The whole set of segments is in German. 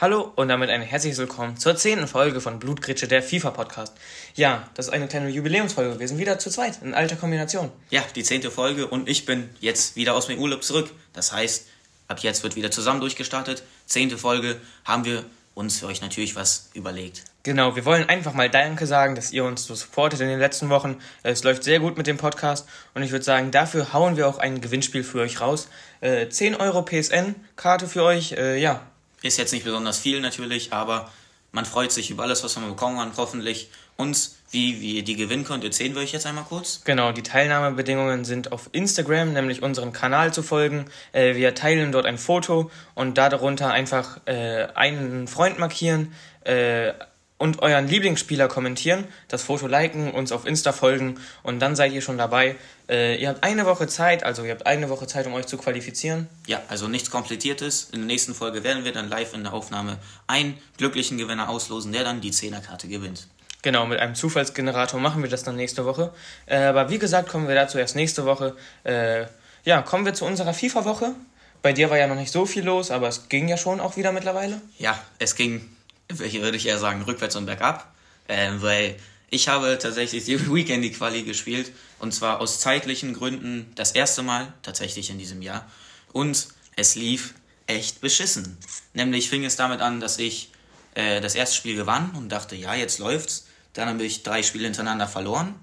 Hallo und damit ein herzliches Willkommen zur zehnten Folge von Blutgritsche, der FIFA-Podcast. Ja, das ist eine kleine Jubiläumsfolge. Sind wieder zu zweit, in alter Kombination. Ja, die zehnte Folge und ich bin jetzt wieder aus dem Urlaub zurück. Das heißt, ab jetzt wird wieder zusammen durchgestartet. Zehnte Folge haben wir uns für euch natürlich was überlegt. Genau, wir wollen einfach mal Danke sagen, dass ihr uns so supportet in den letzten Wochen. Es läuft sehr gut mit dem Podcast und ich würde sagen, dafür hauen wir auch ein Gewinnspiel für euch raus. Äh, 10 Euro PSN-Karte für euch, äh, ja, ist jetzt nicht besonders viel natürlich, aber man freut sich über alles, was man bekommen hat, hoffentlich. Und wie, ihr die gewinnen könnt, erzählen wir euch jetzt einmal kurz. Genau, die Teilnahmebedingungen sind auf Instagram, nämlich unseren Kanal zu folgen. Äh, wir teilen dort ein Foto und darunter einfach äh, einen Freund markieren, äh, und euren Lieblingsspieler kommentieren, das Foto liken, uns auf Insta folgen und dann seid ihr schon dabei. Äh, ihr habt eine Woche Zeit, also ihr habt eine Woche Zeit, um euch zu qualifizieren. Ja, also nichts Kompliziertes. In der nächsten Folge werden wir dann live in der Aufnahme einen glücklichen Gewinner auslosen, der dann die Zehnerkarte gewinnt. Genau, mit einem Zufallsgenerator machen wir das dann nächste Woche. Äh, aber wie gesagt, kommen wir dazu erst nächste Woche. Äh, ja, kommen wir zu unserer FIFA-Woche. Bei dir war ja noch nicht so viel los, aber es ging ja schon auch wieder mittlerweile. Ja, es ging hier würde ich eher sagen rückwärts und bergab, äh, weil ich habe tatsächlich die Weekend die Quali gespielt und zwar aus zeitlichen Gründen das erste Mal tatsächlich in diesem Jahr und es lief echt beschissen. Nämlich fing es damit an, dass ich äh, das erste Spiel gewann und dachte, ja, jetzt läuft's. Dann habe ich drei Spiele hintereinander verloren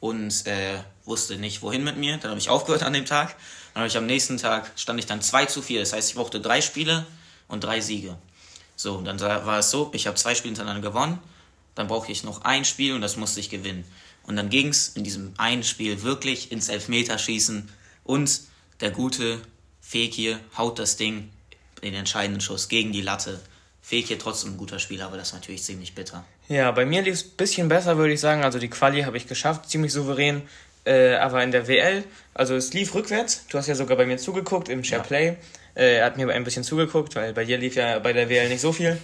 und äh, wusste nicht, wohin mit mir. Dann habe ich aufgehört an dem Tag. Dann habe ich am nächsten Tag stand ich dann 2 zu 4. Das heißt, ich brauchte drei Spiele und drei Siege. So, dann war es so, ich habe zwei Spiele hintereinander gewonnen, dann brauchte ich noch ein Spiel und das musste ich gewinnen. Und dann ging es in diesem einen Spiel wirklich ins Elfmeterschießen und der gute Fekir haut das Ding, den entscheidenden Schuss gegen die Latte. Fekir trotzdem ein guter Spieler, aber das ist natürlich ziemlich bitter. Ja, bei mir lief es ein bisschen besser, würde ich sagen. Also die Quali habe ich geschafft, ziemlich souverän. Äh, aber in der WL, also es lief rückwärts. Du hast ja sogar bei mir zugeguckt im SharePlay. Ja. Äh, er hat mir ein bisschen zugeguckt, weil bei dir lief ja bei der WL nicht so viel.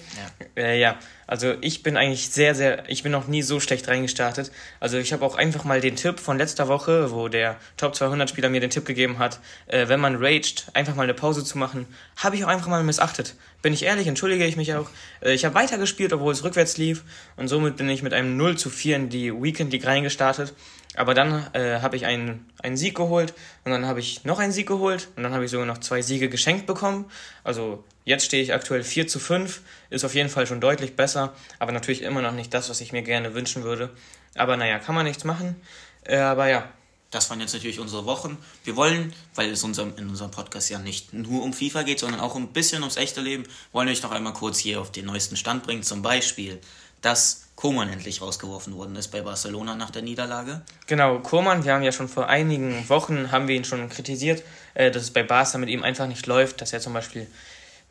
Ja. Äh, ja, also ich bin eigentlich sehr, sehr, ich bin noch nie so schlecht reingestartet. Also ich habe auch einfach mal den Tipp von letzter Woche, wo der Top 200 Spieler mir den Tipp gegeben hat, äh, wenn man raged, einfach mal eine Pause zu machen, habe ich auch einfach mal missachtet. Bin ich ehrlich, entschuldige ich mich auch. Äh, ich habe weitergespielt, obwohl es rückwärts lief und somit bin ich mit einem 0 zu 4 in die Weekend League reingestartet. Aber dann äh, habe ich einen, einen Sieg geholt und dann habe ich noch einen Sieg geholt und dann habe ich sogar noch zwei Siege geschenkt bekommen. Also jetzt stehe ich aktuell 4 zu 5, ist auf jeden Fall schon deutlich besser, aber natürlich immer noch nicht das, was ich mir gerne wünschen würde. Aber naja, kann man nichts machen. Äh, aber ja. Das waren jetzt natürlich unsere Wochen. Wir wollen, weil es unserem, in unserem Podcast ja nicht nur um FIFA geht, sondern auch ein bisschen ums echte Leben, wollen wir euch noch einmal kurz hier auf den neuesten Stand bringen. Zum Beispiel, dass Koman endlich rausgeworfen worden ist bei Barcelona nach der Niederlage. Genau, Koman, wir haben ja schon vor einigen Wochen, haben wir ihn schon kritisiert, äh, dass es bei Barca mit ihm einfach nicht läuft, dass er zum Beispiel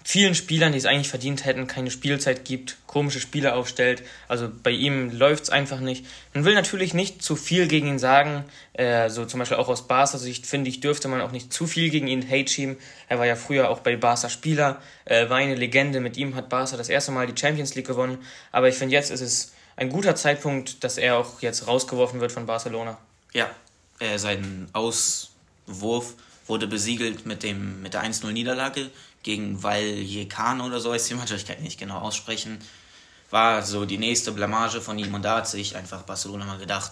vielen Spielern, die es eigentlich verdient hätten, keine Spielzeit gibt, komische Spiele aufstellt. Also bei ihm läuft es einfach nicht. Man will natürlich nicht zu viel gegen ihn sagen. Äh, so zum Beispiel auch aus Barca Sicht finde ich, dürfte man auch nicht zu viel gegen ihn hate schieben. Er war ja früher auch bei Barca Spieler, äh, war eine Legende. Mit ihm hat Barca das erste Mal die Champions League gewonnen. Aber ich finde, jetzt ist es ein guter Zeitpunkt, dass er auch jetzt rausgeworfen wird von Barcelona. Ja, äh, sein Auswurf wurde besiegelt mit, dem, mit der 1-0-Niederlage gegen Vallecano oder so, ist die Mannschaft, ich kann nicht genau aussprechen. War so die nächste Blamage von ihm und da hat sich einfach Barcelona mal gedacht,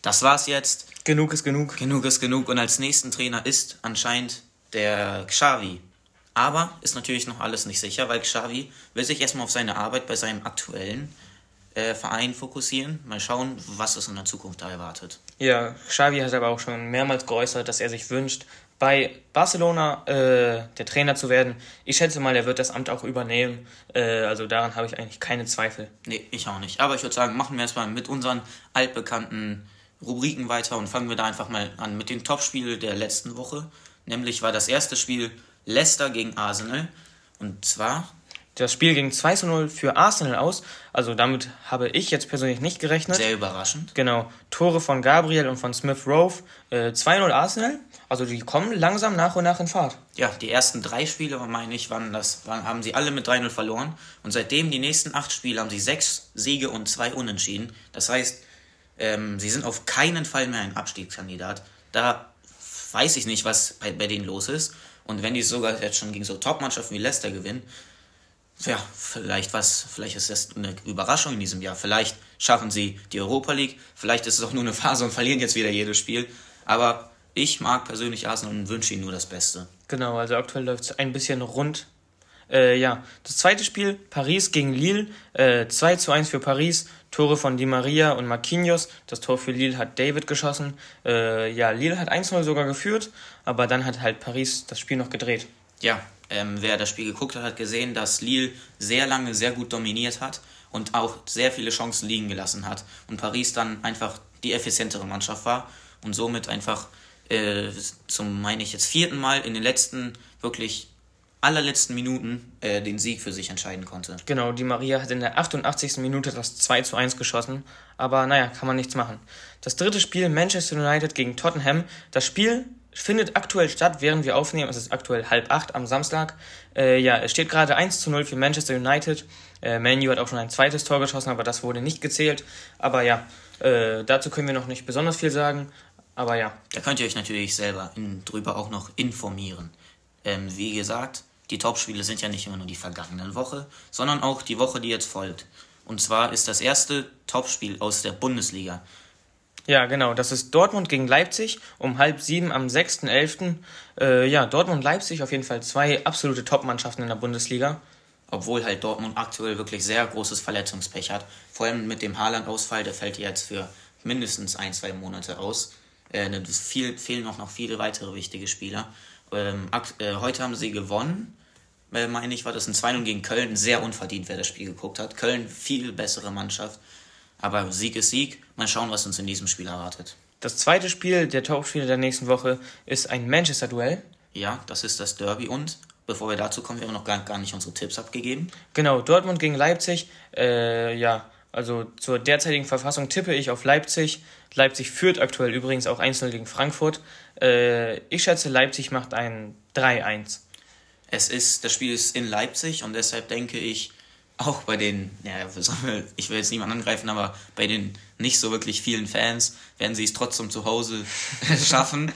das war's jetzt. Genug ist genug. Genug ist genug und als nächsten Trainer ist anscheinend der Xavi. Aber ist natürlich noch alles nicht sicher, weil Xavi will sich erstmal auf seine Arbeit bei seinem aktuellen äh, Verein fokussieren. Mal schauen, was es in der Zukunft da erwartet. Ja, Xavi hat aber auch schon mehrmals geäußert, dass er sich wünscht, bei Barcelona äh, der Trainer zu werden. Ich schätze mal, er wird das Amt auch übernehmen. Äh, also daran habe ich eigentlich keine Zweifel. Nee, ich auch nicht. Aber ich würde sagen, machen wir erstmal mit unseren altbekannten Rubriken weiter und fangen wir da einfach mal an mit den Topspielen der letzten Woche. Nämlich war das erste Spiel Leicester gegen Arsenal. Und zwar das Spiel ging 2 zu 0 für Arsenal aus. Also damit habe ich jetzt persönlich nicht gerechnet. Sehr überraschend. Genau. Tore von Gabriel und von Smith Rowe. Äh, 2-0 Arsenal. Also die kommen langsam nach und nach in Fahrt. Ja, die ersten drei Spiele, meine ich, waren das, waren, haben sie alle mit 3-0 verloren. Und seitdem die nächsten acht Spiele haben sie sechs Siege und zwei Unentschieden. Das heißt, ähm, sie sind auf keinen Fall mehr ein Abstiegskandidat. Da weiß ich nicht, was bei, bei denen los ist. Und wenn die sogar jetzt schon gegen so Top-Mannschaften wie Leicester gewinnen, ja, vielleicht was, vielleicht ist das eine Überraschung in diesem Jahr. Vielleicht schaffen sie die Europa League, vielleicht ist es auch nur eine Phase und verlieren jetzt wieder jedes Spiel. Aber ich mag persönlich Arsenal und wünsche ihnen nur das Beste. Genau, also aktuell läuft es ein bisschen rund. Äh, ja, das zweite Spiel, Paris gegen Lille, äh, 2 zu 1 für Paris, Tore von Di Maria und Marquinhos. Das Tor für Lille hat David geschossen. Äh, ja, Lille hat 1-0 sogar geführt, aber dann hat halt Paris das Spiel noch gedreht. Ja, ähm, wer das Spiel geguckt hat, hat gesehen, dass Lille sehr lange sehr gut dominiert hat und auch sehr viele Chancen liegen gelassen hat. Und Paris dann einfach die effizientere Mannschaft war und somit einfach äh, zum, meine ich jetzt, vierten Mal in den letzten, wirklich allerletzten Minuten äh, den Sieg für sich entscheiden konnte. Genau, die Maria hat in der 88. Minute das 2 zu 1 geschossen, aber naja, kann man nichts machen. Das dritte Spiel, Manchester United gegen Tottenham. Das Spiel findet aktuell statt, während wir aufnehmen. Es ist aktuell halb acht am Samstag. Äh, ja, es steht gerade 1 zu 0 für Manchester United. Äh, Manu hat auch schon ein zweites Tor geschossen, aber das wurde nicht gezählt. Aber ja, äh, dazu können wir noch nicht besonders viel sagen. Aber ja. Da könnt ihr euch natürlich selber in, drüber auch noch informieren. Ähm, wie gesagt, die Topspiele sind ja nicht immer nur die vergangenen Woche, sondern auch die Woche, die jetzt folgt. Und zwar ist das erste Topspiel aus der Bundesliga. Ja, genau. Das ist Dortmund gegen Leipzig um halb sieben am 6.11. Äh, ja, Dortmund und Leipzig auf jeden Fall zwei absolute Top-Mannschaften in der Bundesliga. Obwohl halt Dortmund aktuell wirklich sehr großes Verletzungspech hat. Vor allem mit dem Haaland-Ausfall, der fällt jetzt für mindestens ein, zwei Monate aus. Äh, viel, fehlen noch, noch viele weitere wichtige Spieler. Ähm, äh, heute haben sie gewonnen, äh, meine ich, war das ein 2-0 gegen Köln. Sehr unverdient, wer das Spiel geguckt hat. Köln viel bessere Mannschaft. Aber Sieg ist Sieg. Mal schauen, was uns in diesem Spiel erwartet. Das zweite Spiel der Topspiele der nächsten Woche ist ein Manchester-Duell. Ja, das ist das Derby und bevor wir dazu kommen, wir haben noch gar, gar nicht unsere Tipps abgegeben. Genau, Dortmund gegen Leipzig. Äh, ja, also zur derzeitigen Verfassung tippe ich auf Leipzig. Leipzig führt aktuell übrigens auch 1-0 gegen Frankfurt. Äh, ich schätze, Leipzig macht ein 3-1. Es ist, das Spiel ist in Leipzig und deshalb denke ich, auch bei den, ja, ich will jetzt niemanden angreifen, aber bei den nicht so wirklich vielen Fans werden sie es trotzdem zu Hause schaffen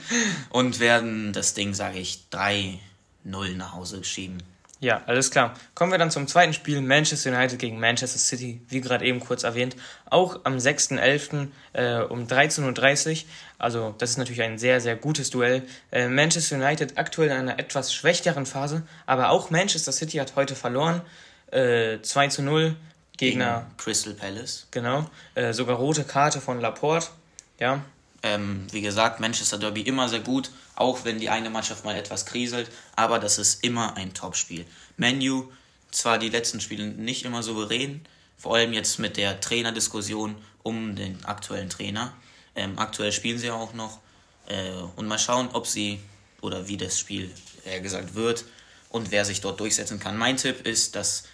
und werden das Ding, sage ich, 3-0 nach Hause schieben. Ja, alles klar. Kommen wir dann zum zweiten Spiel, Manchester United gegen Manchester City, wie gerade eben kurz erwähnt. Auch am 6.11. Äh, um 13.30 Uhr. Also das ist natürlich ein sehr, sehr gutes Duell. Äh, Manchester United aktuell in einer etwas schwächeren Phase, aber auch Manchester City hat heute verloren. Äh, 2 zu 0 Gegner. Gegen Crystal Palace. Genau. Äh, sogar rote Karte von Laporte. Ja, ähm, wie gesagt, Manchester Derby immer sehr gut, auch wenn die eine Mannschaft mal etwas kriselt, aber das ist immer ein Topspiel. Menu, zwar die letzten Spiele nicht immer souverän, vor allem jetzt mit der Trainerdiskussion um den aktuellen Trainer. Ähm, aktuell spielen sie auch noch äh, und mal schauen, ob sie oder wie das Spiel eher gesagt wird und wer sich dort durchsetzen kann. Mein Tipp ist, dass äh,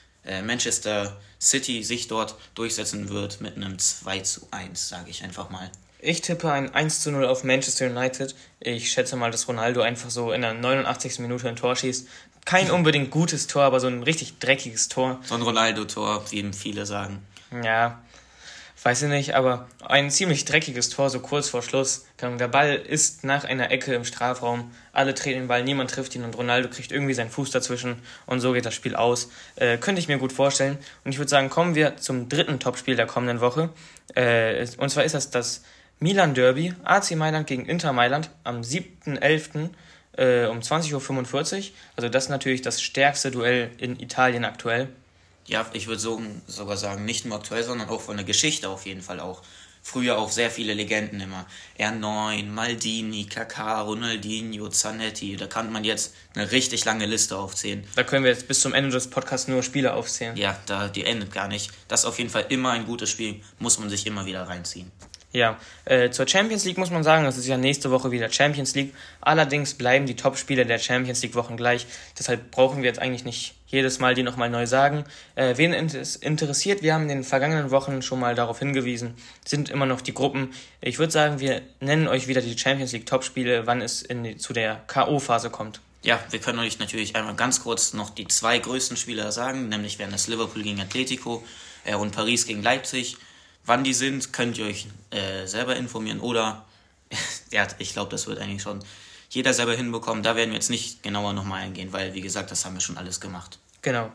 Manchester City sich dort durchsetzen wird mit einem 2 zu 1, sage ich einfach mal. Ich tippe ein 1 zu 0 auf Manchester United. Ich schätze mal, dass Ronaldo einfach so in der 89. Minute ein Tor schießt. Kein unbedingt gutes Tor, aber so ein richtig dreckiges Tor. So ein Ronaldo-Tor, wie eben viele sagen. Ja, weiß ich nicht, aber ein ziemlich dreckiges Tor, so kurz vor Schluss. Der Ball ist nach einer Ecke im Strafraum, alle treten den Ball, niemand trifft ihn und Ronaldo kriegt irgendwie seinen Fuß dazwischen und so geht das Spiel aus. Äh, könnte ich mir gut vorstellen. Und ich würde sagen, kommen wir zum dritten Topspiel der kommenden Woche. Äh, und zwar ist das das Milan Derby, AC Mailand gegen Inter Mailand am 7.11. Äh, um 20.45 Uhr. Also das ist natürlich das stärkste Duell in Italien aktuell. Ja, ich würde so, sogar sagen, nicht nur aktuell, sondern auch von der Geschichte auf jeden Fall auch. Früher auch sehr viele Legenden immer. R9, Maldini, Kaká, Ronaldinho, Zanetti. Da kann man jetzt eine richtig lange Liste aufzählen. Da können wir jetzt bis zum Ende des Podcasts nur Spiele aufzählen. Ja, da, die endet gar nicht. Das ist auf jeden Fall immer ein gutes Spiel. Muss man sich immer wieder reinziehen. Ja, äh, zur Champions League muss man sagen, es ist ja nächste Woche wieder Champions League. Allerdings bleiben die Top-Spiele der Champions League-Wochen gleich. Deshalb brauchen wir jetzt eigentlich nicht jedes Mal die nochmal neu sagen. Äh, wen es interessiert, wir haben in den vergangenen Wochen schon mal darauf hingewiesen, sind immer noch die Gruppen. Ich würde sagen, wir nennen euch wieder die Champions League Top-Spiele, wann es in zu der K.O.-Phase kommt. Ja, wir können euch natürlich einmal ganz kurz noch die zwei größten Spieler sagen, nämlich wären das Liverpool gegen Atletico äh, und Paris gegen Leipzig. Wann die sind, könnt ihr euch äh, selber informieren oder, ja, ich glaube, das wird eigentlich schon jeder selber hinbekommen. Da werden wir jetzt nicht genauer nochmal eingehen, weil, wie gesagt, das haben wir schon alles gemacht. Genau.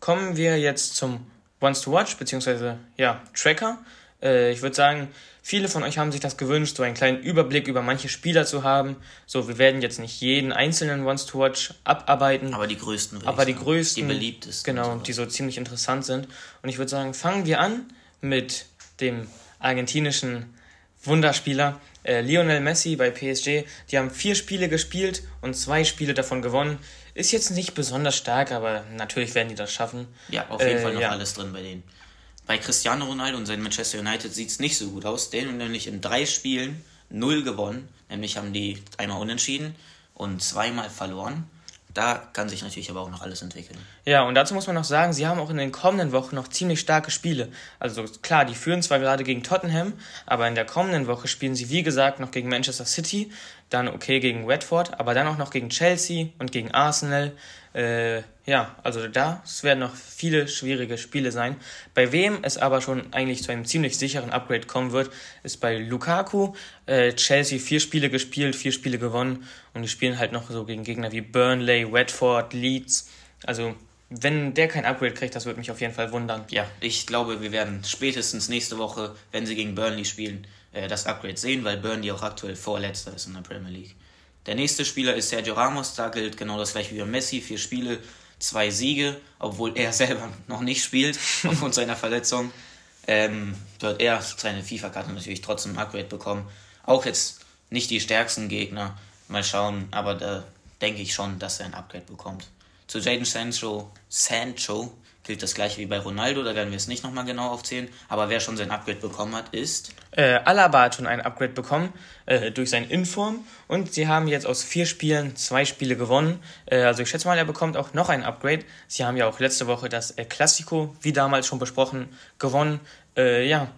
kommen wir jetzt zum Once to Watch, beziehungsweise ja, Tracker. Äh, ich würde sagen, viele von euch haben sich das gewünscht, so einen kleinen Überblick über manche Spieler zu haben. So, wir werden jetzt nicht jeden einzelnen Once to Watch abarbeiten. Aber die größten. Aber die größten. Die beliebtesten. Genau, die so ziemlich interessant sind. Und ich würde sagen, fangen wir an mit dem argentinischen Wunderspieler äh, Lionel Messi bei PSG. Die haben vier Spiele gespielt und zwei Spiele davon gewonnen. Ist jetzt nicht besonders stark, aber natürlich werden die das schaffen. Ja, auf jeden äh, Fall noch ja. alles drin bei denen. Bei Cristiano Ronaldo und seinem Manchester United sieht es nicht so gut aus. Den haben nämlich in drei Spielen null gewonnen. Nämlich haben die einmal unentschieden und zweimal verloren. Da kann sich natürlich aber auch noch alles entwickeln. Ja, und dazu muss man noch sagen, sie haben auch in den kommenden Wochen noch ziemlich starke Spiele. Also klar, die führen zwar gerade gegen Tottenham, aber in der kommenden Woche spielen sie, wie gesagt, noch gegen Manchester City, dann okay gegen Redford, aber dann auch noch gegen Chelsea und gegen Arsenal. Äh, ja, also da werden noch viele schwierige Spiele sein. Bei wem es aber schon eigentlich zu einem ziemlich sicheren Upgrade kommen wird, ist bei Lukaku. Äh, Chelsea vier Spiele gespielt, vier Spiele gewonnen und die spielen halt noch so gegen Gegner wie Burnley, Watford, Leeds. Also wenn der kein Upgrade kriegt, das würde mich auf jeden Fall wundern. Ja, ich glaube, wir werden spätestens nächste Woche, wenn sie gegen Burnley spielen, äh, das Upgrade sehen, weil Burnley auch aktuell Vorletzter ist in der Premier League. Der nächste Spieler ist Sergio Ramos, da gilt genau das gleiche wie bei Messi, vier Spiele, zwei Siege, obwohl er selber noch nicht spielt aufgrund seiner Verletzung. Ähm, wird er seine FIFA-Karte natürlich trotzdem ein Upgrade bekommen. Auch jetzt nicht die stärksten Gegner, mal schauen, aber da denke ich schon, dass er ein Upgrade bekommt. Zu Jaden Sancho, Sancho gilt das gleiche wie bei Ronaldo, da werden wir es nicht nochmal genau aufzählen. Aber wer schon sein Upgrade bekommen hat, ist. Äh, Alaba hat schon ein Upgrade bekommen äh, durch sein Inform und sie haben jetzt aus vier Spielen zwei Spiele gewonnen. Äh, also ich schätze mal, er bekommt auch noch ein Upgrade. Sie haben ja auch letzte Woche das äh, Classico, wie damals schon besprochen, gewonnen. Äh, ja,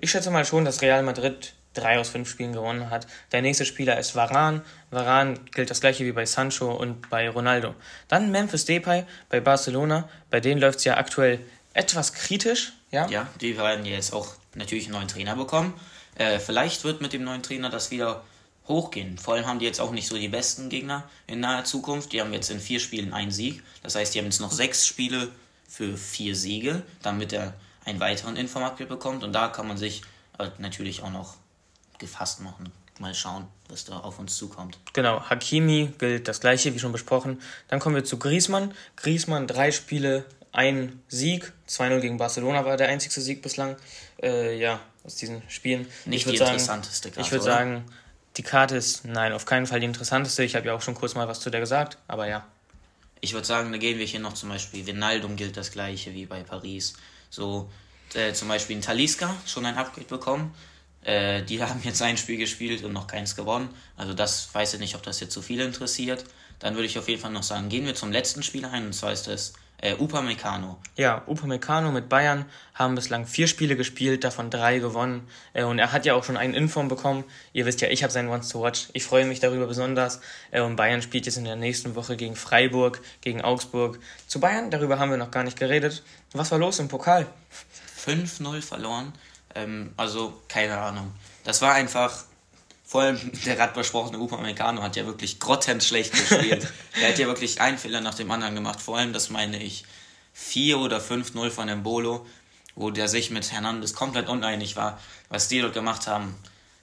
ich schätze mal schon, dass Real Madrid drei aus fünf Spielen gewonnen hat. Der nächste Spieler ist Varan. Varan gilt das gleiche wie bei Sancho und bei Ronaldo. Dann Memphis Depay bei Barcelona. Bei denen läuft es ja aktuell etwas kritisch. Ja, ja die werden jetzt auch natürlich einen neuen Trainer bekommen. Äh, vielleicht wird mit dem neuen Trainer das wieder hochgehen. Vor allem haben die jetzt auch nicht so die besten Gegner in naher Zukunft. Die haben jetzt in vier Spielen einen Sieg. Das heißt, die haben jetzt noch sechs Spiele für vier Siege, damit er einen weiteren Informat bekommt. Und da kann man sich äh, natürlich auch noch gefasst machen. Mal schauen, was da auf uns zukommt. Genau, Hakimi gilt das gleiche, wie schon besprochen. Dann kommen wir zu Griezmann. Griezmann, drei Spiele, ein Sieg. 2-0 gegen Barcelona war der einzigste Sieg bislang. Äh, ja, aus diesen Spielen. Nicht die sagen, interessanteste Karte. Ich würde sagen, die Karte ist, nein, auf keinen Fall die interessanteste. Ich habe ja auch schon kurz mal was zu der gesagt, aber ja. Ich würde sagen, da gehen wir hier noch zum Beispiel. Vinaldum gilt das gleiche wie bei Paris. So, äh, zum Beispiel in Taliska schon ein Upgrade bekommen. Äh, die haben jetzt ein Spiel gespielt und noch keins gewonnen. Also das weiß ich nicht, ob das jetzt so viele interessiert. Dann würde ich auf jeden Fall noch sagen, gehen wir zum letzten Spiel ein, und zwar ist das äh, Upamecano. Ja, Upamecano mit Bayern haben bislang vier Spiele gespielt, davon drei gewonnen. Äh, und er hat ja auch schon einen Inform bekommen. Ihr wisst ja, ich habe seinen Once to Watch. Ich freue mich darüber besonders. Äh, und Bayern spielt jetzt in der nächsten Woche gegen Freiburg, gegen Augsburg. Zu Bayern, darüber haben wir noch gar nicht geredet. Was war los im Pokal? 5-0 verloren. Ähm, also, keine Ahnung. Das war einfach, vor allem der gerade besprochene Upamecano hat ja wirklich grottenschlecht gespielt. er hat ja wirklich einen Fehler nach dem anderen gemacht. Vor allem, das meine ich, 4 oder 5-0 von Embolo, wo der sich mit Hernandez komplett uneinig war, was die dort gemacht haben.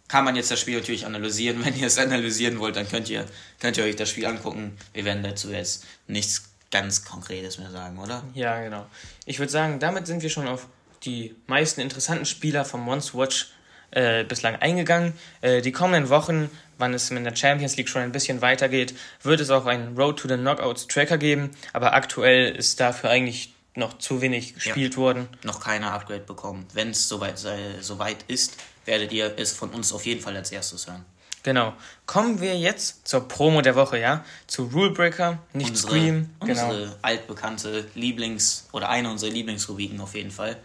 Kann man jetzt das Spiel natürlich analysieren. Wenn ihr es analysieren wollt, dann könnt ihr, könnt ihr euch das Spiel angucken. Wir werden dazu jetzt nichts ganz Konkretes mehr sagen, oder? Ja, genau. Ich würde sagen, damit sind wir schon auf die meisten interessanten Spieler vom Once Watch äh, bislang eingegangen. Äh, die kommenden Wochen, wann es in der Champions League schon ein bisschen weitergeht, wird es auch einen Road to the Knockouts Tracker geben, aber aktuell ist dafür eigentlich noch zu wenig gespielt ja, worden. Noch keiner Upgrade bekommen. Wenn es soweit, soweit ist, werdet ihr es von uns auf jeden Fall als erstes hören. Genau. Kommen wir jetzt zur Promo der Woche, ja? Zu Rulebreaker, nicht unsere, Scream. Genau. Unsere altbekannte Lieblings- oder eine unserer Lieblingsrubriken auf jeden Fall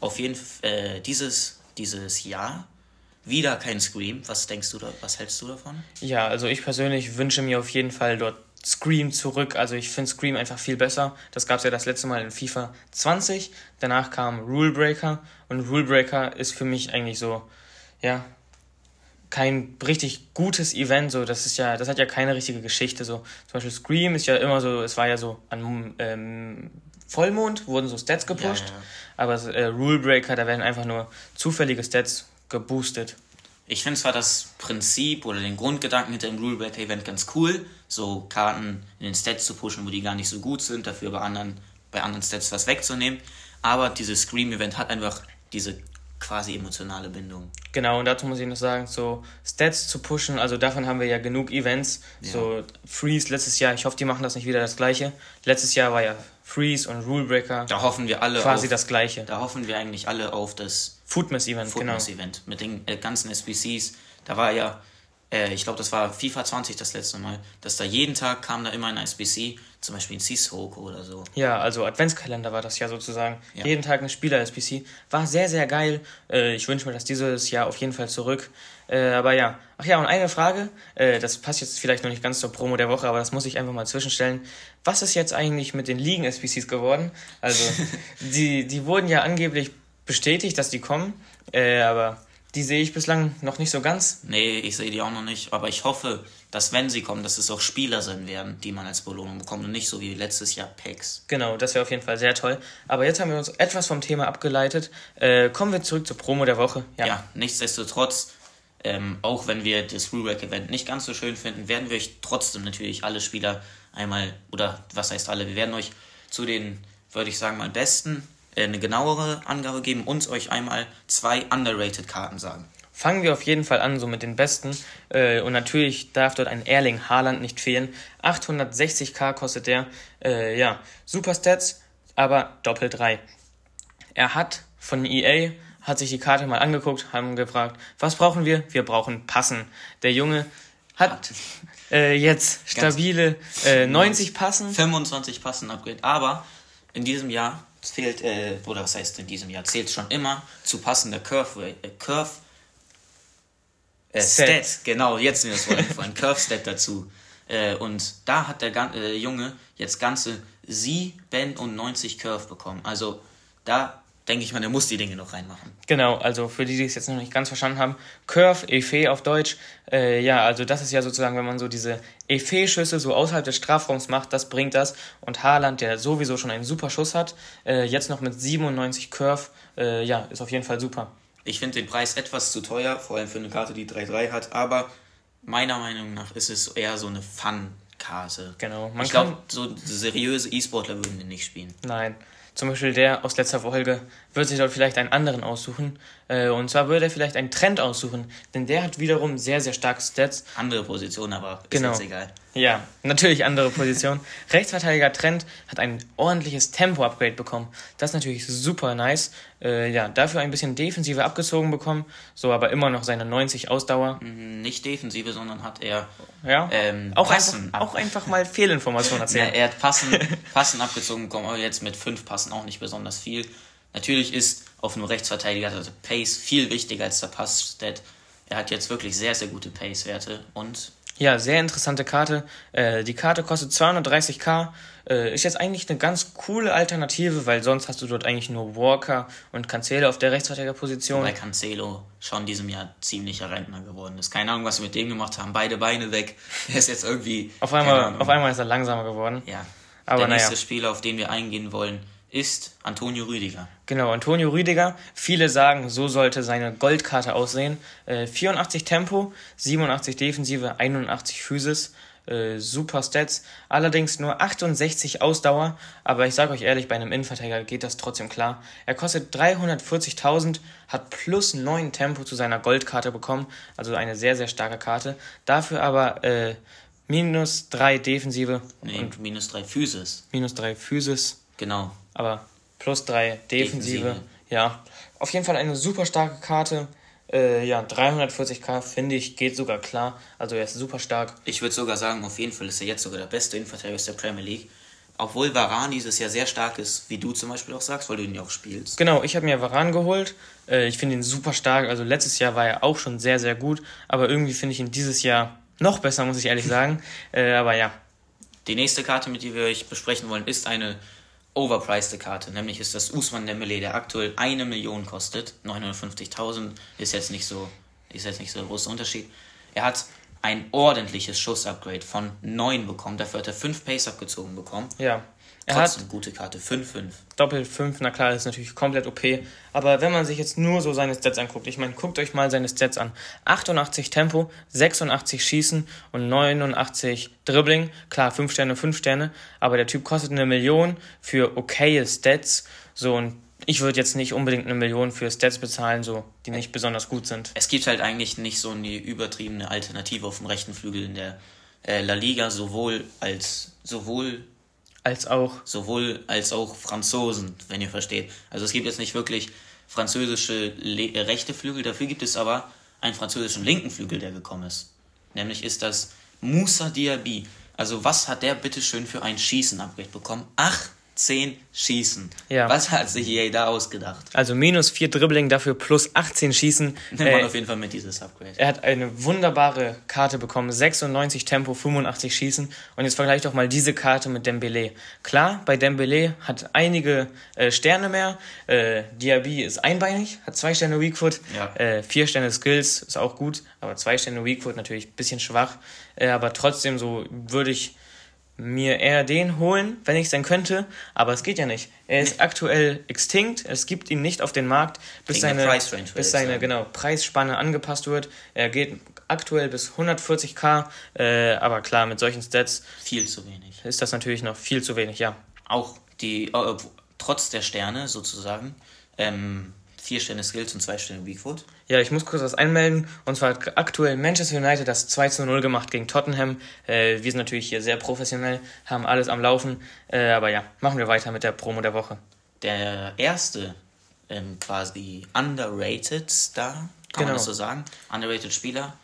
auf jeden Fall äh, dieses, dieses Jahr wieder kein Scream. Was denkst du da, was hältst du davon? Ja, also ich persönlich wünsche mir auf jeden Fall dort Scream zurück. Also ich finde Scream einfach viel besser. Das gab es ja das letzte Mal in FIFA 20. Danach kam Rule Breaker und Rule Breaker ist für mich eigentlich so, ja, kein richtig gutes Event. So, das ist ja, das hat ja keine richtige Geschichte. So, zum Beispiel Scream ist ja immer so, es war ja so an ähm, Vollmond wurden so Stats gepusht, Ja, ja, ja. aber äh, Rule Breaker, da werden einfach nur zufällige Stats geboostet. Ich finde zwar das Prinzip oder den Grundgedanken hinter dem Rule Breaker Event ganz cool, so Karten in den Stats zu pushen, wo die gar nicht so gut sind, dafür bei anderen, bei anderen Stats was wegzunehmen. Aber dieses Scream Event hat einfach diese quasi emotionale Bindung. Genau, und dazu muss ich noch sagen, so Stats zu pushen, also davon haben wir ja genug Events. So Freeze letztes Jahr, ich hoffe, die machen das nicht wieder das gleiche. Letztes Jahr war ja Freeze und Rule Breaker Da hoffen wir alle quasi auf, das gleiche. Da hoffen wir eigentlich alle auf das Foodmas Event, genau. Football Event mit den äh, ganzen SBCs. Da war ja, äh, ich glaube, das war FIFA 20 das letzte Mal, dass da jeden Tag kam da immer ein SBC, zum Beispiel ein Sissoko oder so. Ja, also Adventskalender war das ja sozusagen. Ja. Jeden Tag ein Spieler-SPC. War sehr, sehr geil. Äh, ich wünsche mir das dieses Jahr auf jeden Fall zurück. Äh, aber ja. Ach ja, und eine Frage, äh, das passt jetzt vielleicht noch nicht ganz zur Promo der Woche, aber das muss ich einfach mal zwischenstellen. Was ist jetzt eigentlich mit den Ligen-SPCs geworden? Also, die, die wurden ja angeblich bestätigt, dass die kommen, äh, aber die sehe ich bislang noch nicht so ganz. Nee, ich sehe die auch noch nicht, aber ich hoffe, dass wenn sie kommen, dass es auch Spieler sein werden, die man als Belohnung bekommt und nicht so wie letztes Jahr Packs. Genau, das wäre auf jeden Fall sehr toll. Aber jetzt haben wir uns etwas vom Thema abgeleitet. Äh, kommen wir zurück zur Promo der Woche. Ja, nichtsdestotrotz, ähm, auch wenn wir das Rulebreak-Event nicht ganz so schön finden, werden wir euch trotzdem natürlich alle Spieler einmal, oder was heißt alle, wir werden euch zu den, würde ich sagen, mal besten äh, eine genauere Angabe geben und euch einmal zwei underrated Karten sagen. Fangen wir auf jeden Fall an, so mit den besten. Äh, und natürlich darf dort ein Erling Haaland nicht fehlen. 860k kostet der. Äh, ja, super Stats, aber doppelt 3. Er hat von EA, hat sich die Karte mal angeguckt, haben gefragt, was brauchen wir? Wir brauchen Passen. Der Junge hat äh, jetzt stabile äh, 90 Passen. 25 Passen Upgrade, aber in diesem Jahr fehlt, äh, oder was heißt in diesem Jahr, zählt schon immer zu passender Curve, äh, Curve äh, Stat. Stat. genau, jetzt sind wir das Wort eingefallen, Curve Stat dazu. Äh, und da hat der äh, Junge jetzt ganze 97 Curve bekommen. Also da denke ich mal, der muss die Dinge noch reinmachen. Genau, also für die, die es jetzt noch nicht ganz verstanden haben, Curve, Efe auf Deutsch, äh, ja, also das ist ja sozusagen, wenn man so diese Efe-Schüsse so außerhalb des Strafraums macht, das bringt das. Und Haaland, der sowieso schon einen super Schuss hat, äh, jetzt noch mit 97 Curve, äh, ja, ist auf jeden Fall super. Ich finde den Preis etwas zu teuer, vor allem für eine Karte, die 3-3 hat, aber meiner Meinung nach ist es eher so eine Fun-Karte. Genau, man ich glaube, so seriöse E-Sportler würden den nicht spielen. Nein. Zum Beispiel der aus letzter Folge wird sich dort vielleicht einen anderen aussuchen. Äh, und zwar würde er vielleicht einen Trend aussuchen, denn der hat wiederum sehr, sehr starke Stats. Andere Position, aber ist Genau. jetzt egal. Ja, natürlich andere Position. Rechtsverteidiger Trent hat ein ordentliches Tempo-Upgrade bekommen. Das ist natürlich super nice. Äh, ja, dafür ein bisschen Defensive abgezogen bekommen, so aber immer noch seine 90 Ausdauer. Nicht Defensive, sondern hat er Ja, ähm, auch, Passen einfach, auch einfach mal Fehlinformationen Ja, erzählen. er hat Passen, Passen abgezogen bekommen, aber jetzt mit fünf Passen auch nicht besonders viel. Natürlich ist auf einem Rechtsverteidiger also Pace viel wichtiger als der Passstat. Er hat jetzt wirklich sehr, sehr gute Pace-Werte und Ja, sehr interessante Karte. Äh, die Karte kostet 230k. Äh, ist jetzt eigentlich eine ganz coole Alternative, weil sonst hast du dort eigentlich nur Walker und Cancelo auf der Rechtsverteidigerposition. bei Cancelo schon in diesem Jahr ziemlicher Rentner geworden ist. Keine Ahnung, was wir mit dem gemacht haben. Beide Beine weg. Er ist jetzt irgendwie. Auf einmal, auf einmal ist er langsamer geworden. Ja. Aber der naja. nächste Spieler, auf den wir eingehen wollen, ist Antonio Rüdiger. Genau, Antonio Rüdiger. Viele sagen, so sollte seine Goldkarte aussehen. Äh, 84 Tempo, 87 Defensive, 81 Physis. Äh, super Stats. Allerdings nur 68 Ausdauer. Aber ich sage euch ehrlich, bei einem Innenverteidiger geht das trotzdem klar. Er kostet 340.000, hat plus 9 Tempo zu seiner Goldkarte bekommen. Also eine sehr, sehr starke Karte. Dafür aber äh, minus 3 Defensive Nee, und minus drei Physis. minus 3 Physis Genau. Aber plus 3 Defensive. Defensive. Ja, auf jeden Fall eine super starke Karte. Äh, ja, 340k finde ich geht sogar klar. Also er ist super stark. Ich würde sogar sagen, auf jeden Fall ist er jetzt sogar der beste Innenverteidiger aus der Premier League. Obwohl Varane dieses Jahr sehr stark ist, wie du zum Beispiel auch sagst, weil du ihn ja auch spielst. Genau, ich habe mir Varan geholt. Äh, ich finde ihn super stark. Also letztes Jahr war er auch schon sehr, sehr gut. Aber irgendwie finde ich ihn dieses Jahr noch besser, muss ich ehrlich sagen. Äh, aber ja, Die nächste Karte, mit der wir euch besprechen wollen, ist eine overpriced Karte. Nämlich ist das Usman Dembele, der aktuell eine Million kostet. 950.000 ist jetzt nicht so, ist jetzt nicht so ein großer Unterschied. Er hat ein ordentliches Schuss-Upgrade von 9 bekommen. Dafür hat er 5 Pace abgezogen bekommen. Ja. Er Trotzdem hat gute Karte, 5-5. Doppel 5, na klar, ist natürlich komplett OP. Aber wenn man sich jetzt nur so seine Stats anguckt, ich meine, guckt euch mal seine Stats an. 88 Tempo, 86 Schießen und 89 Dribbling. Klar, 5 Sterne, 5 Sterne. Aber der Typ kostet eine Million für okaye Stats. So, und ich würde jetzt nicht unbedingt eine Million für Stats bezahlen, so, die nicht besonders gut sind. Es gibt halt eigentlich nicht so eine übertriebene Alternative auf dem rechten Flügel in der äh, La Liga, sowohl als sowohl als auch sowohl als auch Franzosen, wenn ihr versteht. Also es gibt jetzt nicht wirklich französische Le äh, rechte Flügel, dafür gibt es aber einen französischen linken Flügel, der gekommen ist. Nämlich ist das Moussa Diaby. Also was hat der bitteschön für ein Schießen-Upgrade bekommen? Ach 10 Schießen. Ja. Was hat sich EA da ausgedacht? Also minus 4 Dribbling, dafür plus 18 Schießen. Nimmt man äh, auf jeden Fall mit dieses Upgrade. Er hat eine wunderbare Karte bekommen. 96 Tempo, 85 Schießen. Und jetzt vergleich doch mal diese Karte mit Dembele. Klar, bei Dembele hat einige äh, Sterne mehr. Äh, Diaby ist einbeinig, hat 2 Sterne Weakfoot. Ja. Äh, 4 Sterne Skills, ist auch gut. Aber 2 Sterne Weakfoot natürlich ein bisschen schwach. Äh, aber trotzdem so würde ich mir eher den holen, wenn ich es denn könnte, aber es geht ja nicht. Er ist aktuell extinct, es gibt ihn nicht auf den Markt, bis Wegen seine, bis seine genau, Preisspanne angepasst wird. Er geht aktuell bis 140k, äh, aber klar, mit solchen Stats viel zu wenig. Ist das natürlich noch viel zu wenig, ja. Auch die, äh, trotz der Sterne sozusagen, ähm, vier Sterne Skills und zwei Sterne Weakfoot. Ja, ich muss kurz was einmelden. Und zwar hat aktuell Manchester United das 2 zu 0 gemacht gegen Tottenham. Äh, wir sind natürlich hier sehr professionell, haben alles am Laufen. Äh, aber ja, machen wir weiter mit der Promo der Woche. Der erste ähm, quasi underrated Star, kann genau. man das so sagen? Underrated Spieler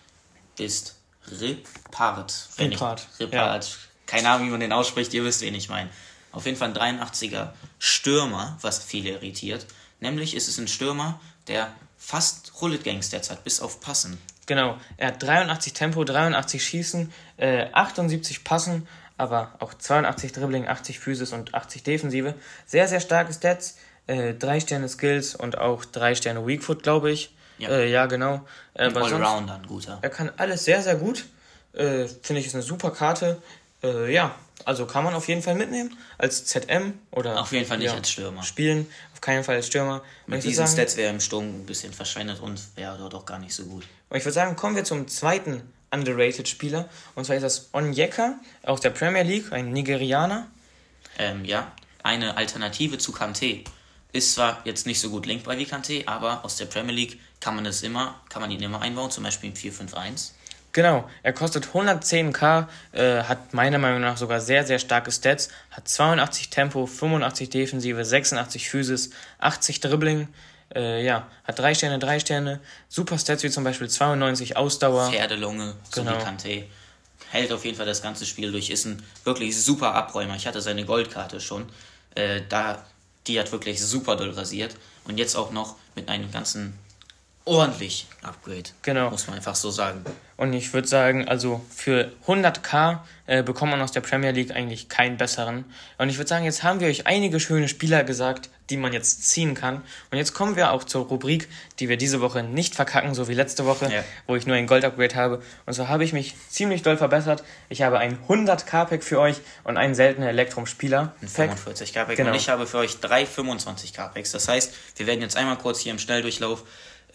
ist Ripard. Ripard. Ripard. Ja. Keine Ahnung, wie man den ausspricht, ihr wisst, wen ich meine. Auf jeden Fall ein 83er Stürmer, was viele irritiert. Nämlich ist es ein Stürmer, der fast Hullet Gang Stats hat, bis auf Passen. Genau, er hat 83 Tempo, 83 Schießen, äh, 78 Passen, aber auch 82 Dribbling, 80 Physis und 80 Defensive. Sehr, sehr starke Stats, äh, 3 Sterne Skills und auch 3 Sterne Weakfoot, glaube ich. Ja, äh, ja genau. Äh, ein Allrounder, ein guter. Er kann alles sehr, sehr gut. Äh, Finde ich, ist eine super Karte. Äh, ja, also kann man auf jeden Fall mitnehmen als ZM oder. Auf jeden Fall nicht ja, als Stürmer. Spielen, auf keinen Fall als Stürmer. Mit diesen sagen, Stats wäre im Sturm ein bisschen verschwendet und wäre dort auch gar nicht so gut. Und ich würde sagen, kommen wir zum zweiten underrated Spieler. Und zwar ist das Onyeka aus der Premier League, ein Nigerianer. Ähm, ja, eine Alternative zu Kante. Ist zwar jetzt nicht so gut linkbar wie Kante, aber aus der Premier League kann man das immer, kann man ihn immer einbauen, zum Beispiel im 4-5-1. Genau, er kostet 110k, äh, hat meiner Meinung nach sogar sehr, sehr starke Stats, hat 82 Tempo, 85 Defensive, 86 Physis, 80 Dribbling, äh, ja, hat 3 Sterne, 3 Sterne, super Stats wie zum Beispiel 92 Ausdauer. Pferdelunge, so genau. wie Kante. Hält auf jeden Fall das ganze Spiel durch, ist ein wirklich super Abräumer. Ich hatte seine Goldkarte schon, äh, da, die hat wirklich super doll rasiert und jetzt auch noch mit einem ganzen ordentlich Upgrade. Genau. Muss man einfach so sagen. Und ich würde sagen, also für 100k äh, bekommt man aus der Premier League eigentlich keinen besseren. Und ich würde sagen, jetzt haben wir euch einige schöne Spieler gesagt, die man jetzt ziehen kann. Und jetzt kommen wir auch zur Rubrik, die wir diese Woche nicht verkacken, so wie letzte Woche, ja. wo ich nur ein Gold-Upgrade habe. Und so habe ich mich ziemlich doll verbessert. Ich habe ein 100k-Pack für euch und einen seltenen Elektrum-Spieler. Ein 45k-Pack. Genau. Und ich habe für euch drei 25k-Packs. Das heißt, wir werden jetzt einmal kurz hier im Schnelldurchlauf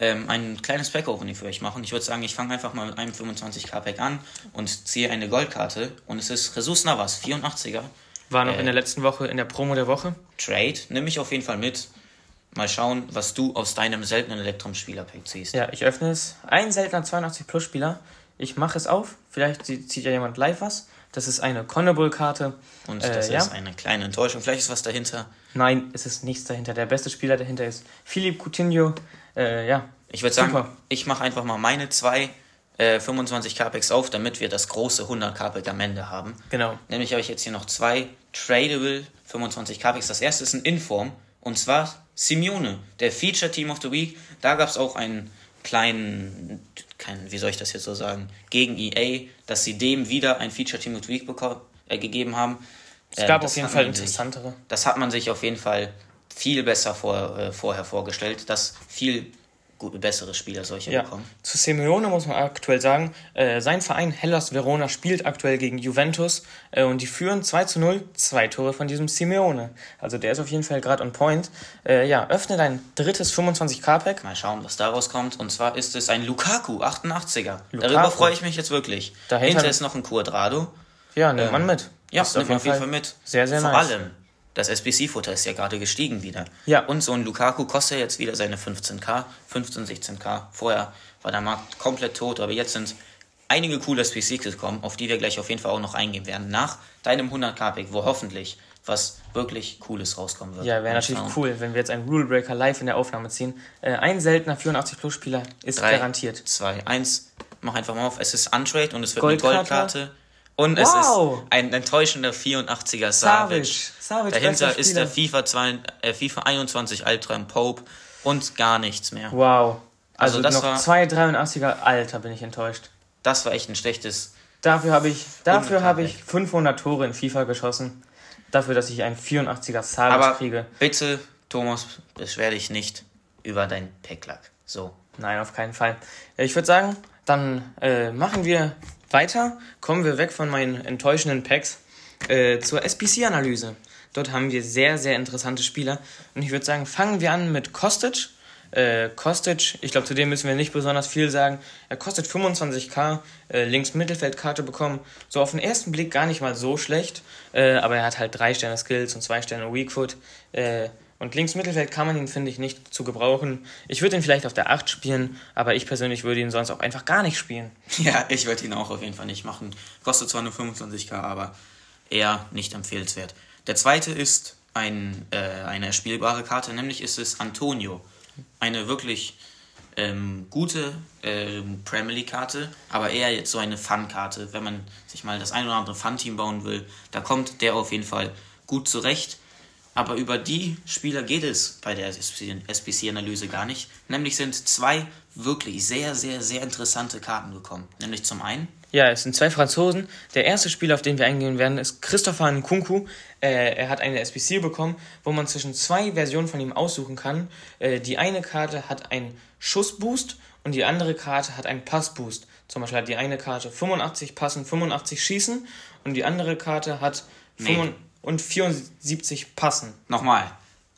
ähm, ein kleines Pack-Opening für euch machen. Ich würde sagen, ich fange einfach mal mit einem 25k-Pack an und ziehe eine Goldkarte. Und es ist Jesus Navas, 84er. War noch äh, in der letzten Woche in der Promo der Woche. Trade, nimm mich auf jeden Fall mit. Mal schauen, was du aus deinem seltenen Elektrum-Spieler-Pack ziehst. Ja, ich öffne es. Ein seltener 82-Plus-Spieler. Ich mache es auf. Vielleicht zieht ja jemand live was. Das ist eine Connebull-Karte. Und das äh, ist ja. eine kleine Enttäuschung. Vielleicht ist was dahinter. Nein, es ist nichts dahinter. Der beste Spieler dahinter ist Philipp Coutinho. Äh, ja. Ich würde sagen, ich mache einfach mal meine zwei äh, 25 Capex auf, damit wir das große 100 Capex am Ende haben. Genau. Nämlich habe ich jetzt hier noch zwei Tradable 25 Capex. Das erste ist ein Inform und zwar Simeone, der Feature Team of the Week. Da gab es auch einen kleinen, kein, wie soll ich das jetzt so sagen, gegen EA, dass sie dem wieder ein Feature Team of the Week äh, gegeben haben. Es gab äh, auf jeden Fall interessantere. Sich, das hat man sich auf jeden Fall viel besser vor, äh, vorher vorgestellt, dass viel gute, bessere Spieler solche Ja. bekommen. Zu Simeone muss man aktuell sagen, äh, sein Verein Hellas Verona spielt aktuell gegen Juventus äh, und die führen 2 zu 0, zwei Tore von diesem Simeone. Also der ist auf jeden Fall gerade on point. Äh, ja, öffne dein drittes 25k-Pack. Mal schauen, was daraus kommt. Und zwar ist es ein Lukaku, 88er. Lukaku. Darüber freue ich mich jetzt wirklich. Dahinter- Hinter ist noch ein Quadrado. Ja, nimmt man mit. Ja, man auf jeden Fall mit. Sehr, sehr Vor nice. allem, das SBC-Futter ist ja gerade gestiegen wieder. Ja. Und so ein Lukaku kostet jetzt wieder seine 15k, 15, 16k. Vorher war der Markt komplett tot, aber jetzt sind einige coole SBCs gekommen, auf die wir gleich auf jeden Fall auch noch eingehen werden. Nach deinem 100k-Pick, wo hoffentlich was wirklich Cooles rauskommen wird. Ja, wäre natürlich schauen. cool, wenn wir jetzt einen Rule Breaker live in der Aufnahme ziehen. Äh, ein seltener 84-Plus-Spieler ist Drei, garantiert. 2, 1. Mach einfach mal auf. Es ist Untrade und es wird Goldkarte. eine Goldkarte. Und es Wow. ist ein enttäuschender 84er Savic. Savic. Savic, Dahinter ist der. FIFA, 2, äh, FIFA 21 Ultram Pope und gar nichts mehr. Wow. Also, Also das noch war- zwei 83er. Alter, bin ich enttäuscht. Das war echt ein schlechtes. Dafür habe ich, dafür 100 habe ich 500 Tore in FIFA geschossen. Dafür, dass ich einen 84er Savic Aber kriege. bitte, Thomas, beschwer dich nicht über dein Packlack. So. Nein, auf keinen Fall. Ich würde sagen, dann äh, machen wir weiter. Kommen wir weg von meinen enttäuschenden Packs äh, zur SBC-Analyse. Dort haben wir sehr, sehr interessante Spieler. Und ich würde sagen, fangen wir an mit Kostic. Äh, Kostic, ich glaube, zu dem müssen wir nicht besonders viel sagen. Er kostet 25k, äh, links Mittelfeldkarte bekommen. So auf den ersten Blick gar nicht mal so schlecht. Äh, aber er hat halt drei Sterne Skills und zwei Sterne Weakfoot. Und links Mittelfeld kann man ihn, finde ich, nicht zu gebrauchen. Ich würde ihn vielleicht auf der 8 spielen, aber ich persönlich würde ihn sonst auch einfach gar nicht spielen. Ja, ich würde ihn auch auf jeden Fall nicht machen. Kostet zwar nur 25k, aber eher nicht empfehlenswert. Der zweite ist ein, äh, eine spielbare Karte, nämlich ist es Antonio. Eine wirklich ähm, gute ähm, Premier League-Karte, aber eher jetzt so eine Fun-Karte. Wenn man sich mal das ein oder andere Fun-Team bauen will, da kommt der auf jeden Fall gut zurecht. Aber über die Spieler geht es bei der SBC-Analyse gar nicht. Nämlich sind zwei wirklich sehr, sehr, sehr interessante Karten gekommen. Nämlich zum einen Ja, es sind zwei Franzosen. Der erste Spieler, auf den wir eingehen werden, ist Christopher Nkunku. Äh, er hat eine SBC bekommen, wo man zwischen zwei Versionen von ihm aussuchen kann. Äh, die eine Karte hat einen Schussboost und die andere Karte hat einen Passboost. Zum Beispiel hat die eine Karte 85 Passen, 85 Schießen und die andere Karte hat Nee. 75 und 74 Passen. Nochmal.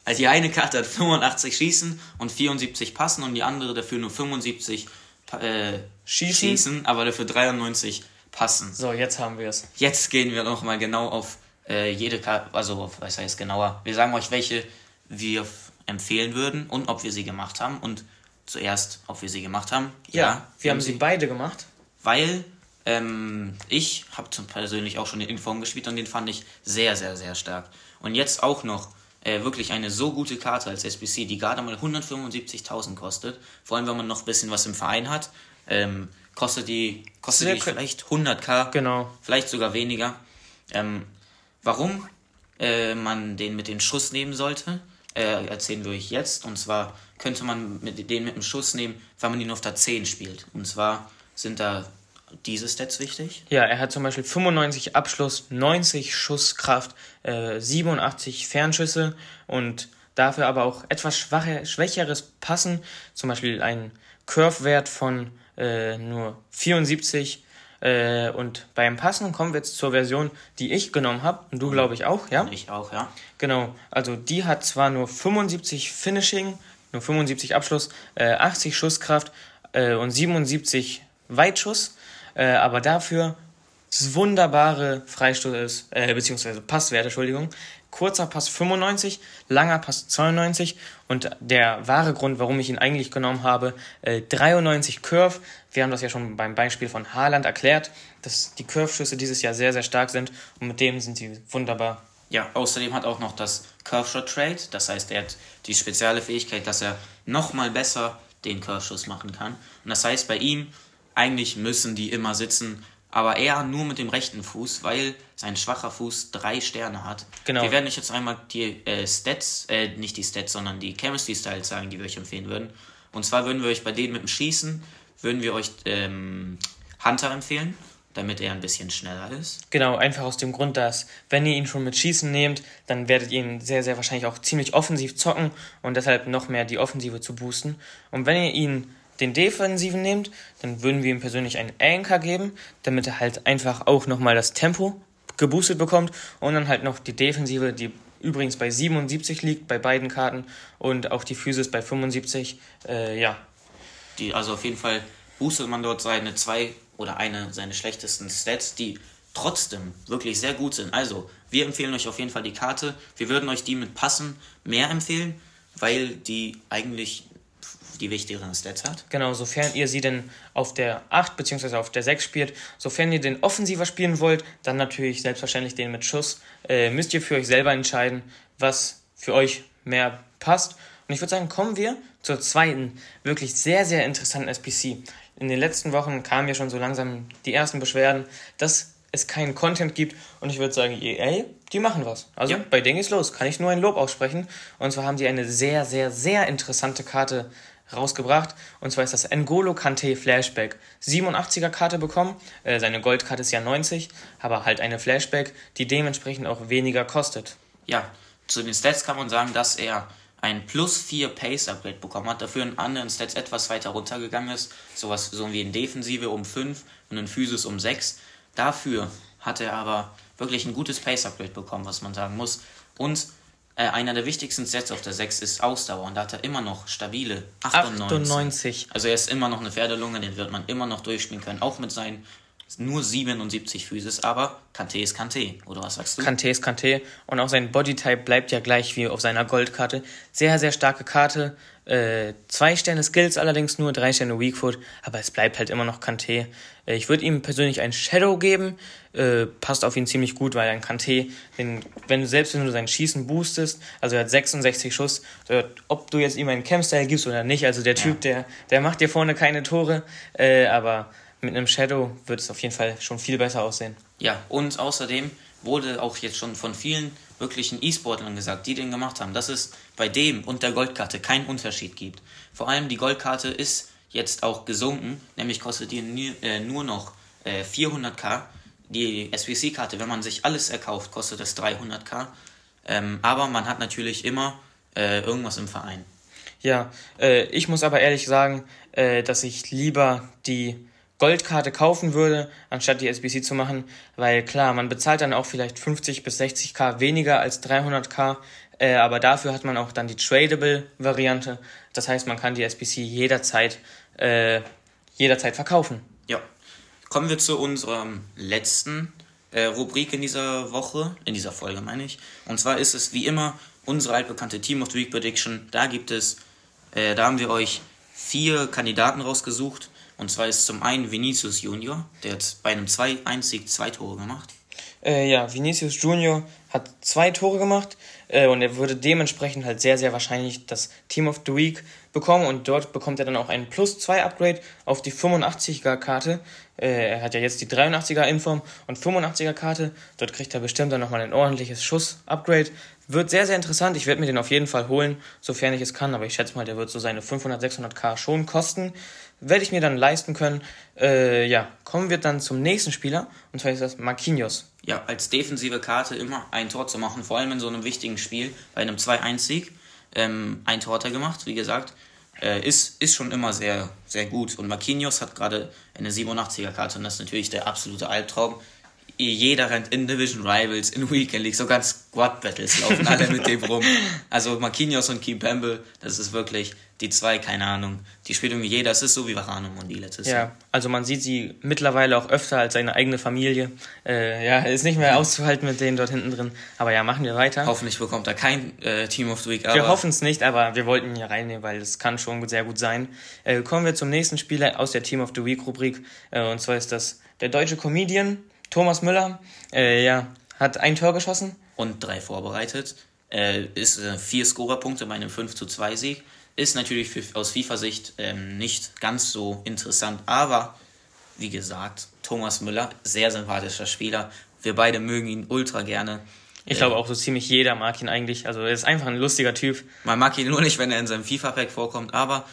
Also die eine Karte hat 85 Schießen und 74 Passen und die andere dafür nur 75 Pa- äh, Schießen. Schießen, aber dafür 93 Passen. So, jetzt haben wir es. Jetzt gehen wir nochmal genau auf äh, jede Karte, also auf, was heißt genauer. Wir sagen euch, welche wir empfehlen würden und ob wir sie gemacht haben. Und zuerst, ob wir sie gemacht haben. Ja, wir haben sie beide gemacht. Weil ähm, ich habe persönlich auch schon den Inform gespielt und den fand ich sehr, sehr, sehr stark. Und jetzt auch noch äh, wirklich eine so gute Karte als SBC, die gerade mal 175.000 kostet. Vor allem, wenn man noch ein bisschen was im Verein hat. Ähm, kostet die, kostet die vielleicht 100k, Genau. vielleicht sogar weniger. Ähm, warum äh, man den mit den Schuss nehmen sollte, äh, erzählen wir euch jetzt. Und zwar könnte man mit, den mit dem Schuss nehmen, wenn man ihn auf der 10 spielt. Und zwar sind da diese Stats wichtig. Ja, er hat zum Beispiel 95 Abschluss, 90 Schusskraft, äh, 87 Fernschüsse und dafür aber auch etwas schwache, schwächeres Passen, zum Beispiel einen Curve-Wert von äh, nur 74. Äh, und beim Passen kommen wir jetzt zur Version, die ich genommen habe. Und du, glaube ich, auch, ja? Ich auch, ja. Genau, also die hat zwar nur 75 Finishing, nur 75 Abschluss, äh, 80 Schusskraft äh, und 77 Weitschuss, äh, aber dafür wunderbare Freistoß, äh, beziehungsweise Passwerte, Entschuldigung. Kurzer Pass 95, langer Pass 92 und der wahre Grund, warum ich ihn eigentlich genommen habe, äh, 93 Curve. Wir haben das ja schon beim Beispiel von Haaland erklärt, dass die Curve-Schüsse dieses Jahr sehr, sehr stark sind und mit dem sind sie wunderbar. Ja, außerdem hat auch noch das Curve Shot Trade. Das heißt, er hat die spezielle Fähigkeit, dass er nochmal besser den Curve Schuss machen kann. Und das heißt, bei ihm, eigentlich müssen die immer sitzen, aber er nur mit dem rechten Fuß, weil sein schwacher Fuß drei Sterne hat. Genau. Wir werden euch jetzt einmal die äh, Stats, äh, nicht die Stats, sondern die Chemistry Styles sagen, die wir euch empfehlen würden. Und zwar würden wir euch bei denen mit dem Schießen, würden wir euch ähm, Hunter empfehlen. damit er ein bisschen schneller ist. Genau, einfach aus dem Grund, dass wenn ihr ihn schon mit Schießen nehmt, dann werdet ihr ihn sehr, sehr wahrscheinlich auch ziemlich offensiv zocken und deshalb noch mehr die Offensive zu boosten. Und wenn ihr ihn den Defensiven nehmt, dann würden wir ihm persönlich einen Anchor geben, damit er halt einfach auch nochmal das Tempo geboostet bekommt und dann halt noch die Defensive, die übrigens bei 77 liegt bei beiden Karten und auch die Physis bei 75. Äh, ja. Die, also auf jeden Fall boostet man dort seine zwei oder eine seiner schlechtesten Stats, die trotzdem wirklich sehr gut sind. Also, wir empfehlen euch auf jeden Fall die Karte. Wir würden euch die mit Passen mehr empfehlen, weil die eigentlich die wichtigeren Stats hat. Genau, sofern ihr sie denn auf der 8 bzw. auf der 6 spielt. Sofern ihr den offensiver spielen wollt, dann natürlich selbstverständlich den mit Schuss. Äh, müsst ihr für euch selber entscheiden, was für euch mehr passt. Und ich würde sagen, kommen wir zur zweiten, wirklich sehr, sehr interessanten SPC. In den letzten Wochen kamen ja schon so langsam die ersten Beschwerden, dass es keinen Content gibt. Und ich würde sagen, EA, die machen was. Also ja. bei denen geht's los. Kann ich nur ein Lob aussprechen. Und zwar haben die eine sehr, sehr, sehr interessante Karte rausgebracht. Und zwar ist das N'Golo Kante Flashback. 87er Karte bekommen. Äh, seine Goldkarte ist ja 90, aber halt eine Flashback, die dementsprechend auch weniger kostet. Ja, zu den Stats kann man sagen, dass er ein plus 4 Pace Upgrade bekommen hat, dafür in anderen Stats etwas weiter runtergegangen ist, sowas so wie in Defensive um 5 und in Physis um 6. Dafür hat er aber wirklich ein gutes Pace Upgrade bekommen, was man sagen muss. Und äh, einer der wichtigsten Sets auf der 6 ist Ausdauer und da hat er immer noch stabile 98. 98. Also er ist immer noch eine Pferdelunge, den wird man immer noch durchspielen können, auch mit seinen nur 77 Physis, aber Kante ist Kante, oder was sagst du? Kante ist Kante und auch sein Bodytype bleibt ja gleich wie auf seiner Goldkarte. Sehr, sehr starke Karte. Äh, zwei Sterne Skills allerdings nur, drei Sterne Weakfoot, aber es bleibt halt immer noch Kante. Äh, ich würde ihm persönlich ein Shadow geben, äh, passt auf ihn ziemlich gut, weil ein Kante, den, wenn du selbst wenn du sein Schießen boostest, also er hat 66 Schuss, ob du jetzt ihm einen Campstyle gibst oder nicht, also der Typ, ja. der, der macht dir vorne keine Tore, äh, aber mit einem Shadow wird es auf jeden Fall schon viel besser aussehen. Ja, und außerdem wurde auch jetzt schon von vielen wirklichen E-Sportlern gesagt, die den gemacht haben, dass es bei dem und der Goldkarte keinen Unterschied gibt. Vor allem die Goldkarte ist jetzt auch gesunken, nämlich kostet die äh, nur noch äh, 400k. Die SBC-Karte, wenn man sich alles erkauft, kostet es 300k. Ähm, aber man hat natürlich immer äh, irgendwas im Verein. Ja, äh, ich muss aber ehrlich sagen, äh, dass ich lieber die Goldkarte kaufen würde, anstatt die SBC zu machen, weil klar, man bezahlt dann auch vielleicht 50 bis 60k weniger als 300k, äh, aber dafür hat man auch dann die Tradable-Variante. Das heißt, man kann die SBC jederzeit, äh, jederzeit verkaufen. Ja. Kommen wir zu unserem letzten äh, Rubrik in dieser Woche, in dieser Folge meine ich. Und zwar ist es wie immer unsere altbekannte Team of the Week Prediction. Da gibt es, äh, da haben wir euch vier Kandidaten rausgesucht und zwar ist zum einen Vinicius Junior, der hat bei einem 2-1-Sieg zwei Tore gemacht. Äh, ja, Vinicius Junior hat zwei Tore gemacht äh, und er würde dementsprechend halt sehr, sehr wahrscheinlich das Team of the Week bekommen und dort bekommt er dann auch ein Plus 2 Upgrade auf die 85er Karte. Äh, er hat ja jetzt die 83er Inform und 85er Karte. Dort kriegt er bestimmt dann nochmal ein ordentliches Schuss-Upgrade. Wird sehr, sehr interessant. Ich werde mir den auf jeden Fall holen, sofern ich es kann, aber ich schätze mal, der wird so seine 500, 600k schon kosten werde ich mir dann leisten können. Äh, ja, kommen wir dann zum nächsten Spieler und zwar ist das Marquinhos. Ja, als defensive Karte immer ein Tor zu machen, vor allem in so einem wichtigen Spiel, bei einem 2-1-Sieg. Ähm, ein Tor hat er gemacht, wie gesagt. Äh, ist, ist schon immer sehr, sehr gut. Und Marquinhos hat gerade eine 87er-Karte und das ist natürlich der absolute Albtraum. Jeder rennt in Division Rivals, in Weekend League, sogar Squad Battles laufen alle mit dem rum. Also Marquinhos und Kim Pembe, das ist wirklich die zwei, keine Ahnung, die spielt irgendwie jeder. Es ist so wie Varane und die letztes Ja, Jahr. also man sieht sie mittlerweile auch öfter als seine eigene Familie. Äh, ja, ist nicht mehr auszuhalten mit denen dort hinten drin. Aber ja, machen wir weiter. Hoffentlich bekommt er kein äh, Team of the Week. wir hoffen es nicht, aber wir wollten ihn hier reinnehmen, weil es kann schon sehr gut sein. Äh, kommen wir zum nächsten Spieler aus der Team of the Week Rubrik. Äh, und zwar ist das der deutsche Comedian Thomas Müller. Äh, ja, hat ein Tor geschossen. Und drei vorbereitet. Äh, ist vier Scorerpunkte bei einem 5 zu 2 Sieg ist natürlich für, aus FIFA-Sicht ähm, nicht ganz so interessant, aber wie gesagt, Thomas Müller, sehr sympathischer Spieler. Wir beide mögen ihn ultra gerne. Ich glaube auch so ziemlich jeder mag ihn eigentlich. Also er ist einfach ein lustiger Typ. Man mag ihn nur nicht, wenn er in seinem FIFA-Pack vorkommt, aber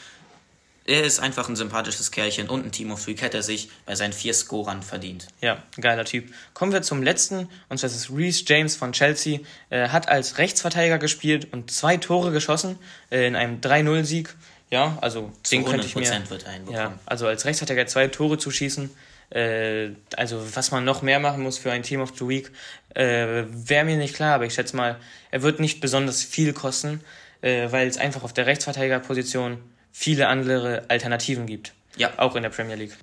er ist einfach ein sympathisches Kerlchen und ein Team of Three hätte er sich bei seinen vier Scorern verdient. Ja, geiler Typ. Kommen wir zum letzten, und das ist Reese James von Chelsea. Er hat als Rechtsverteidiger gespielt und zwei Tore geschossen äh, in einem 3-0-Sieg. Ja, also Zu den könnte ich mir. 100% wird Ja, also als Rechtsverteidiger zwei Tore zu schießen. Äh, also was man noch mehr machen muss für ein Team of the Week, äh, wäre mir nicht klar, aber ich schätze mal, er wird nicht besonders viel kosten, äh, weil es einfach auf der Rechtsverteidigerposition viele andere Alternativen gibt. Ja. Auch in der Premier League.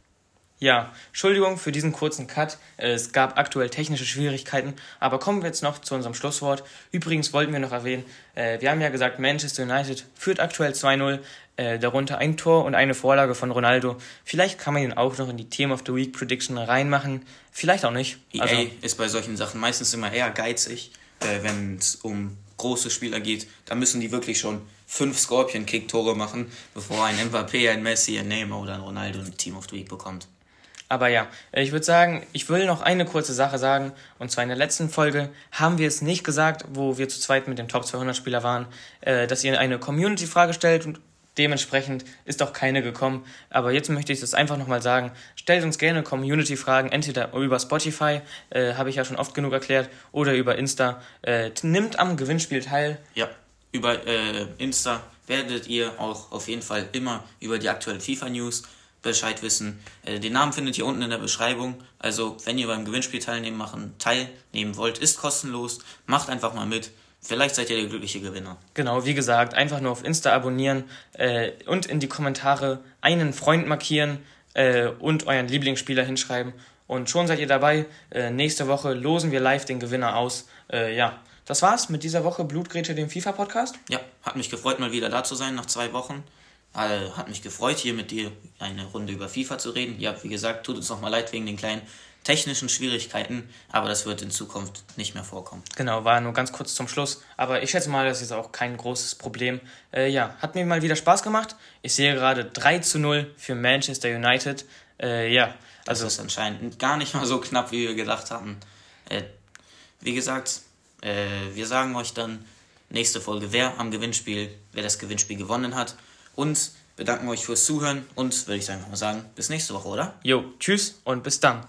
Ja, Entschuldigung für diesen kurzen Cut. Es gab aktuell technische Schwierigkeiten, aber kommen wir jetzt noch zu unserem Schlusswort. Übrigens wollten wir noch erwähnen, äh, wir haben ja gesagt, Manchester United führt aktuell 2-0, äh, darunter ein Tor und eine Vorlage von Ronaldo. Vielleicht kann man ihn auch noch in die Team of the Week Prediction reinmachen, vielleicht auch nicht. EA Also, ist bei solchen Sachen meistens immer eher geizig, äh, wenn es um große Spieler geht. Da müssen die wirklich schon fünf Scorpion-Kick-Tore machen, bevor ein Mbappé, ein Messi, ein Neymar oder ein Ronaldo ein Team of the Week bekommt. Aber ja, ich würde sagen, ich will noch eine kurze Sache sagen. Und zwar in der letzten Folge haben wir es nicht gesagt, wo wir zu zweit mit dem Top 200 Spieler waren, äh, dass ihr eine Community-Frage stellt und dementsprechend ist auch keine gekommen. Aber jetzt möchte ich das einfach nochmal sagen. Stellt uns gerne Community-Fragen, entweder über Spotify, äh, habe ich ja schon oft genug erklärt, oder über Insta. Äh, nimmt am Gewinnspiel teil. Ja, über äh, Insta werdet ihr auch auf jeden Fall immer über die aktuellen FIFA-News Bescheid wissen. Äh, den Namen findet ihr unten in der Beschreibung. Also, wenn ihr beim Gewinnspiel teilnehmen, machen, teilnehmen wollt, ist kostenlos. Macht einfach mal mit. Vielleicht seid ihr der glückliche Gewinner. Genau, wie gesagt, einfach nur auf Insta abonnieren äh, und in die Kommentare einen Freund markieren äh, und euren Lieblingsspieler hinschreiben. Und schon seid ihr dabei. Äh, nächste Woche losen wir live den Gewinner aus. Äh, ja, das war's mit dieser Woche Blutgrätsche, dem FIFA-Podcast. Ja, hat mich gefreut, mal wieder da zu sein nach zwei Wochen. Äh, hat mich gefreut, hier mit dir eine Runde über FIFA zu reden. Ja, wie gesagt, tut uns nochmal leid wegen den kleinen technischen Schwierigkeiten, aber das wird in Zukunft nicht mehr vorkommen. Genau, war nur ganz kurz zum Schluss. Aber ich schätze mal, das ist auch kein großes Problem. Äh, ja, hat mir mal wieder Spaß gemacht. Ich sehe gerade 3 zu 0 für Manchester United. Äh, ja, Das also ist anscheinend gar nicht mal so knapp, wie wir gedacht hatten. Äh, wie gesagt, äh, wir sagen euch dann nächste Folge, wer am Gewinnspiel, wer das Gewinnspiel gewonnen hat. Und bedanken euch fürs Zuhören und würde ich einfach mal sagen, bis nächste Woche, oder? jo, tschüss und bis dann.